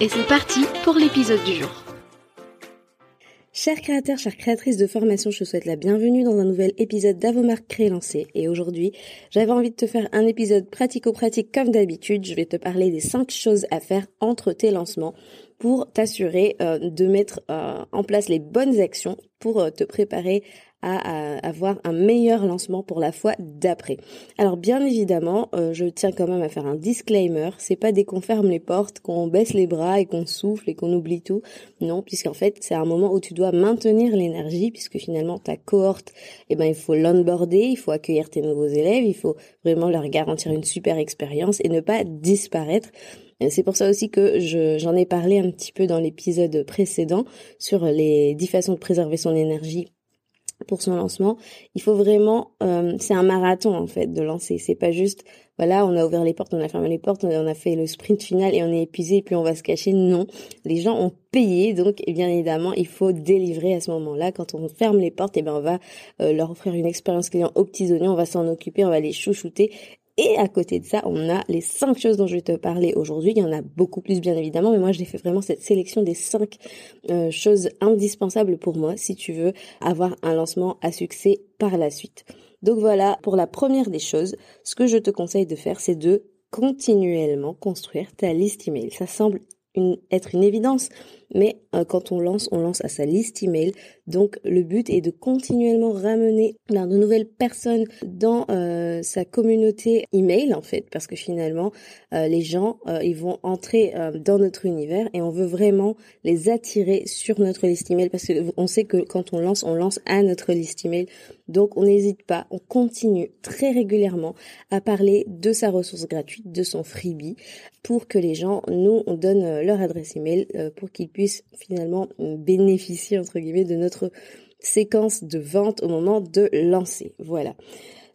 et c'est parti pour l'épisode du jour. Chers créateurs, chères créatrices de formation, je te souhaite la bienvenue dans un nouvel épisode d'Avomark Créé Lancé. Et aujourd'hui, j'avais envie de te faire un épisode pratico-pratique comme d'habitude. Je vais te parler des 5 choses à faire entre tes lancements pour t'assurer euh, de mettre euh, en place les bonnes actions pour euh, te préparer à, avoir un meilleur lancement pour la fois d'après. Alors bien évidemment, euh, je tiens quand même à faire un disclaimer, c'est pas dès qu'on ferme les portes, qu'on baisse les bras et qu'on souffle et qu'on oublie tout. Non, puisqu'en fait, c'est un moment où tu dois maintenir l'énergie puisque finalement ta cohorte, eh ben il faut l'onboarder, il faut accueillir tes nouveaux élèves, il faut vraiment leur garantir une super expérience et ne pas disparaître. C'est pour ça aussi que j'en ai parlé un petit peu dans l'épisode précédent sur les dix façons de préserver son énergie pour son lancement. Il faut vraiment, euh, c'est un marathon en fait de lancer. C'est pas juste, voilà, on a ouvert les portes, on a fermé les portes, on a fait le sprint final et on est épuisé et puis on va se cacher. Non, les gens ont payé, donc bien évidemment il faut délivrer à ce moment-là. Quand on ferme les portes, et eh ben on va euh, leur offrir une expérience client aux petits on va s'en occuper, on va les chouchouter et à côté de ça, on a les cinq choses dont je vais te parler aujourd'hui. Il y en a beaucoup plus bien évidemment, mais moi j'ai fait vraiment cette sélection des cinq euh, choses indispensables pour moi si tu veux avoir un lancement à succès par la suite. Donc voilà, pour la première des choses, ce que je te conseille de faire, c'est de continuellement construire ta liste email. Ça semble être une évidence, mais euh, quand on lance, on lance à sa liste email. Donc le but est de continuellement ramener de nouvelles personnes dans euh, sa communauté email en fait, parce que finalement euh, les gens ils vont entrer dans notre univers et on veut vraiment les attirer sur notre liste email parce que on sait que quand on lance, on lance à notre liste email. Donc on n'hésite pas, on continue très régulièrement à parler de sa ressource gratuite, de son freebie, pour que les gens nous on donne leur adresse email pour qu'ils puissent finalement bénéficier entre guillemets de notre séquence de vente au moment de lancer. Voilà.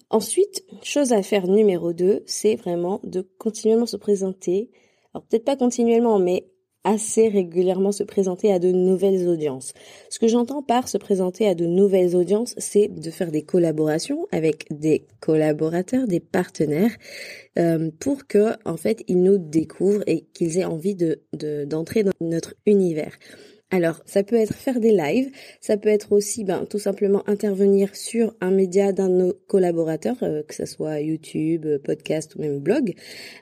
Ensuite, chose à faire numéro 2, c'est vraiment de continuellement se présenter. Alors peut-être pas continuellement, mais assez régulièrement se présenter à de nouvelles audiences. Ce que j'entends par se présenter à de nouvelles audiences, c'est de faire des collaborations avec des collaborateurs, des partenaires, euh, pour que en fait ils nous découvrent et qu'ils aient envie de d'entrer dans notre univers. Alors, ça peut être faire des lives, ça peut être aussi ben, tout simplement intervenir sur un média d'un de nos collaborateurs, euh, que ce soit YouTube, podcast ou même blog,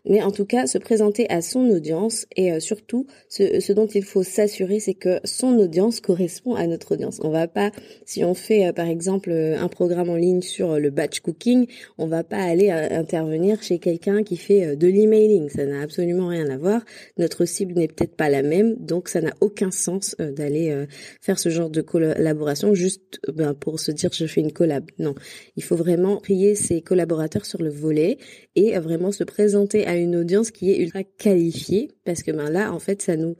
mais en tout cas se présenter à son audience et euh, surtout ce, ce, dont il faut s'assurer, c'est que son audience correspond à notre audience. On va pas, si on fait euh, par exemple un programme en ligne sur le batch cooking, on va pas aller intervenir chez quelqu'un qui fait de l'emailing, ça n'a absolument rien à voir. Notre cible n'est peut-être pas la même, donc ça n'a aucun sens euh, d'aller euh, faire ce genre de collaboration juste ben, pour se dire je fais une collab. Non, il faut vraiment prier ses collaborateurs sur le volet et vraiment se présenter à une audience qui est ultra qualifiée parce que ben là en fait ça nous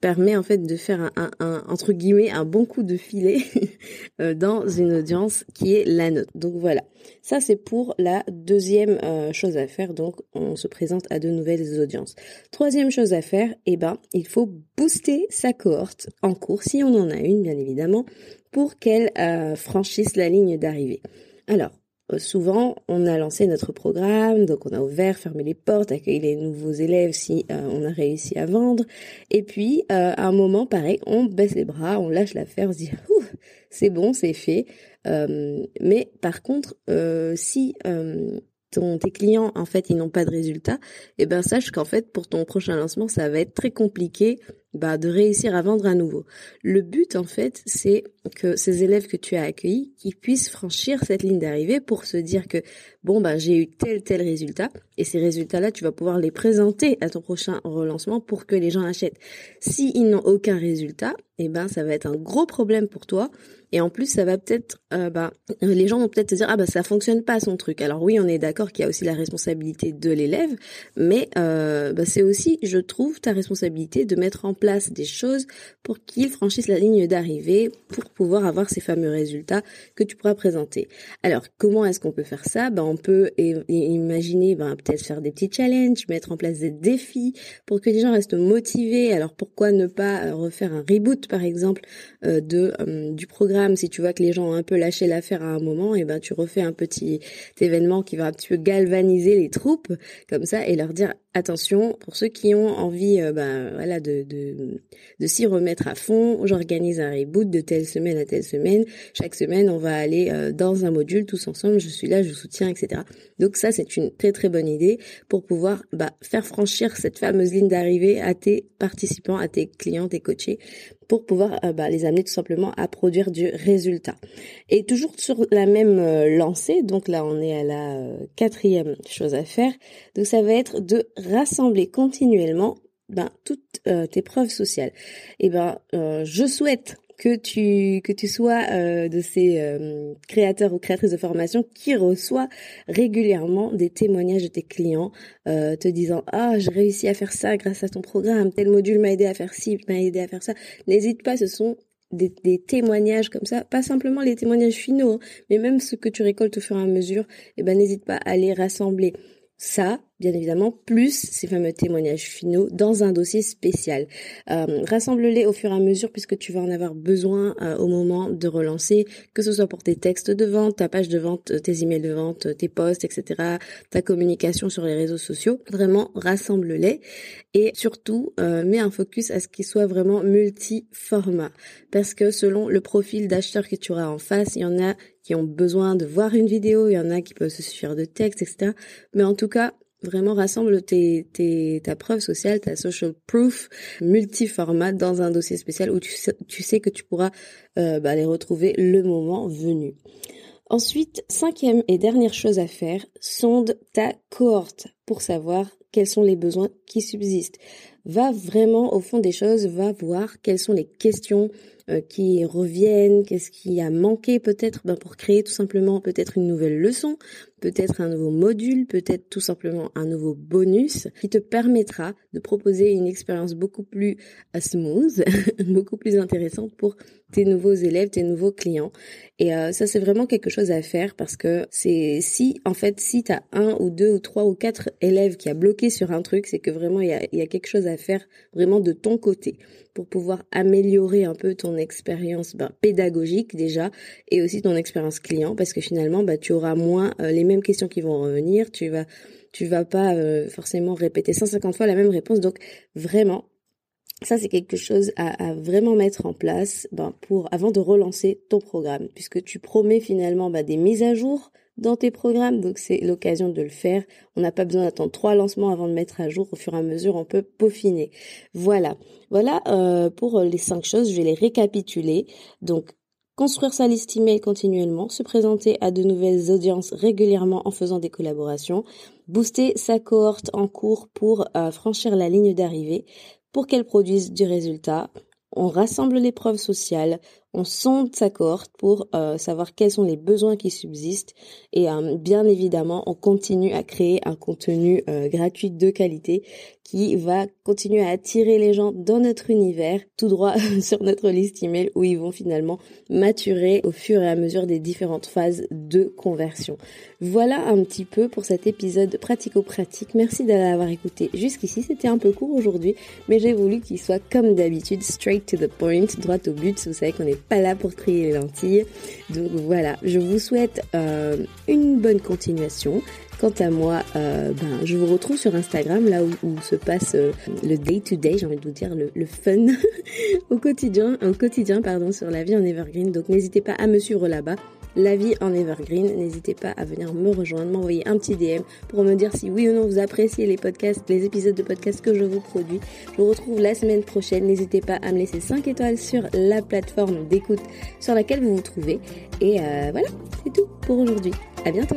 permet en fait de faire un, un, entre guillemets un bon coup de filet euh, dans une audience qui est la nôtre. Donc voilà, ça c'est pour la deuxième euh, chose à faire. Donc on se présente à de nouvelles audiences. Troisième chose à faire, eh ben il faut booster sa cohorte en cours si on en a une bien évidemment pour qu'elle euh, franchisse la ligne d'arrivée. Alors souvent, on a lancé notre programme, donc on a ouvert, fermé les portes, accueilli les nouveaux élèves si euh, on a réussi à vendre. Et puis, euh, à un moment, pareil, on baisse les bras, on lâche l'affaire, on se dit, c'est bon, c'est fait. mais par contre, si ton, tes clients, en fait, ils n'ont pas de résultat, eh ben sache qu'en fait, pour ton prochain lancement, ça va être très compliqué bah, de réussir à vendre à nouveau. Le but, en fait, c'est que ces élèves que tu as accueillis, qui puissent franchir cette ligne d'arrivée pour se dire que bon ben j'ai eu tel tel résultat et ces résultats-là tu vas pouvoir les présenter à ton prochain relancement pour que les gens achètent. Si ils n'ont aucun résultat, eh ben ça va être un gros problème pour toi et en plus, ça va peut-être, euh, bah, les gens vont peut-être se dire ah bah ça fonctionne pas son truc. Alors oui, on est d'accord qu'il y a aussi la responsabilité de l'élève, mais euh, bah, c'est aussi, je trouve, ta responsabilité de mettre en place des choses pour qu'il franchisse la ligne d'arrivée pour pouvoir avoir ces fameux résultats que tu pourras présenter. Alors comment est-ce qu'on peut faire ça? Bah on peut imaginer, bah, peut-être faire des petits challenges, mettre en place des défis pour que les gens restent motivés. Alors pourquoi ne pas euh, refaire un reboot par exemple euh, de du programme? Si tu vois que les gens ont un peu lâché l'affaire à un moment, et ben tu refais un petit événement qui va un petit peu galvaniser les troupes comme ça et leur dire attention pour ceux qui ont envie euh, ben voilà de de, s'y remettre à fond, j'organise un reboot de telle semaine à telle semaine. Chaque semaine, on va aller euh, dans un module tous ensemble. Je suis là, je soutiens, etc. Donc ça, c'est une très très bonne idée pour pouvoir bah, faire franchir cette fameuse ligne d'arrivée à tes participants, à tes clients, tes coachés, pour pouvoir euh, bah, les amener tout simplement à produire du résultat. Et toujours sur la même euh, lancée, donc là on est à la euh, quatrième chose à faire, donc ça va être de rassembler continuellement ben, toutes tes preuves sociales. Et ben, je souhaite que tu que tu sois euh, de ces euh, créateurs ou créatrices de formation qui reçoit régulièrement des témoignages de tes clients euh, te disant ah j'ai réussi à faire ça grâce à ton programme tel module m'a aidé à faire ci m'a aidé à faire ça n'hésite pas ce sont des, témoignages comme ça, pas simplement les témoignages finaux, hein, mais même ce que tu récoltes au fur et à mesure, eh ben n'hésite pas à les rassembler. Ça, bien évidemment, plus ces fameux témoignages finaux dans un dossier spécial. Euh, rassemble-les au fur et à mesure puisque tu vas en avoir besoin euh, au moment de relancer, que ce soit pour tes textes de vente, ta page de vente, tes emails de vente, tes posts, etc., ta communication sur les réseaux sociaux. Vraiment, rassemble-les et surtout, euh, mets un focus à ce qu'ils soient vraiment multi-format parce que selon le profil d'acheteur que tu auras en face, il y en a qui ont besoin de voir une vidéo, il y en a qui peuvent se suffire de texte, etc. Mais en tout cas, vraiment rassemble tes, tes, ta preuve sociale, ta social proof multi-format dans un dossier spécial où tu sais, tu sais que tu pourras euh, bah, les retrouver le moment venu. Ensuite, cinquième et dernière chose à faire, sonde ta cohorte pour savoir quels sont les besoins qui subsistent. Va vraiment au fond des choses, va voir quelles sont les questions euh, qui reviennent, qu'est-ce qui a manqué peut-être ben, pour créer tout simplement peut-être une nouvelle leçon, peut-être un nouveau module, peut-être tout simplement un nouveau bonus qui te permettra de proposer une expérience beaucoup plus euh, smooth, beaucoup plus intéressante pour tes nouveaux élèves, tes nouveaux clients. Et euh, ça, c'est vraiment quelque chose à faire parce que c'est si, en fait, si tu as un ou deux ou trois ou quatre élèves qui a bloqué sur un truc, c'est que vraiment, il y a, y a quelque chose à faire vraiment de ton côté pour pouvoir améliorer un peu ton expérience ben, pédagogique déjà et aussi ton expérience client parce que finalement, bah, tu auras moins euh, les mêmes questions qui vont revenir, tu vas tu vas pas euh, forcément répéter 150 fois la même réponse. Donc vraiment, ça, c'est quelque chose à, vraiment mettre en place ben, pour avant de relancer ton programme, puisque tu promets finalement ben, des mises à jour dans tes programmes, donc c'est l'occasion de le faire. On n'a pas besoin d'attendre trois lancements avant de mettre à jour. Au fur et à mesure, on peut peaufiner. Voilà, voilà euh, pour les cinq choses. Je vais les récapituler. Donc construire sa liste email continuellement, se présenter à de nouvelles audiences régulièrement en faisant des collaborations, booster sa cohorte en cours pour euh, franchir la ligne d'arrivée, pour qu'elle produise du résultat. On rassemble les preuves sociales, on sonde sa cohorte pour euh, savoir quels sont les besoins qui subsistent et euh, bien évidemment on continue à créer un contenu gratuit de qualité qui va continuer à attirer les gens dans notre univers, tout droit sur notre liste email où ils vont finalement maturer au fur et à mesure des différentes phases de conversion. Voilà un petit peu pour cet épisode pratico-pratique. Merci d'avoir écouté jusqu'ici. C'était un peu court aujourd'hui, mais j'ai voulu qu'il soit comme d'habitude, straight to the point, droit au but. Pas là pour trier les lentilles. Donc voilà, je vous souhaite euh, une bonne continuation. Quant à moi, euh, ben, je vous retrouve sur Instagram, là où, se passe euh, le day-to-day, j'ai envie de vous dire, le, fun au quotidien, au quotidien, pardon, sur la vie en Evergreen. Donc n'hésitez pas à me suivre là-bas La vie en Evergreen. N'hésitez pas à venir me rejoindre, m'envoyer un petit DM pour me dire si oui ou non vous appréciez les podcasts, les épisodes de podcasts que je vous produis. Je vous retrouve la semaine prochaine. N'hésitez pas à me laisser 5 étoiles sur la plateforme d'écoute sur laquelle vous vous trouvez. Et euh, voilà, c'est tout pour aujourd'hui. À bientôt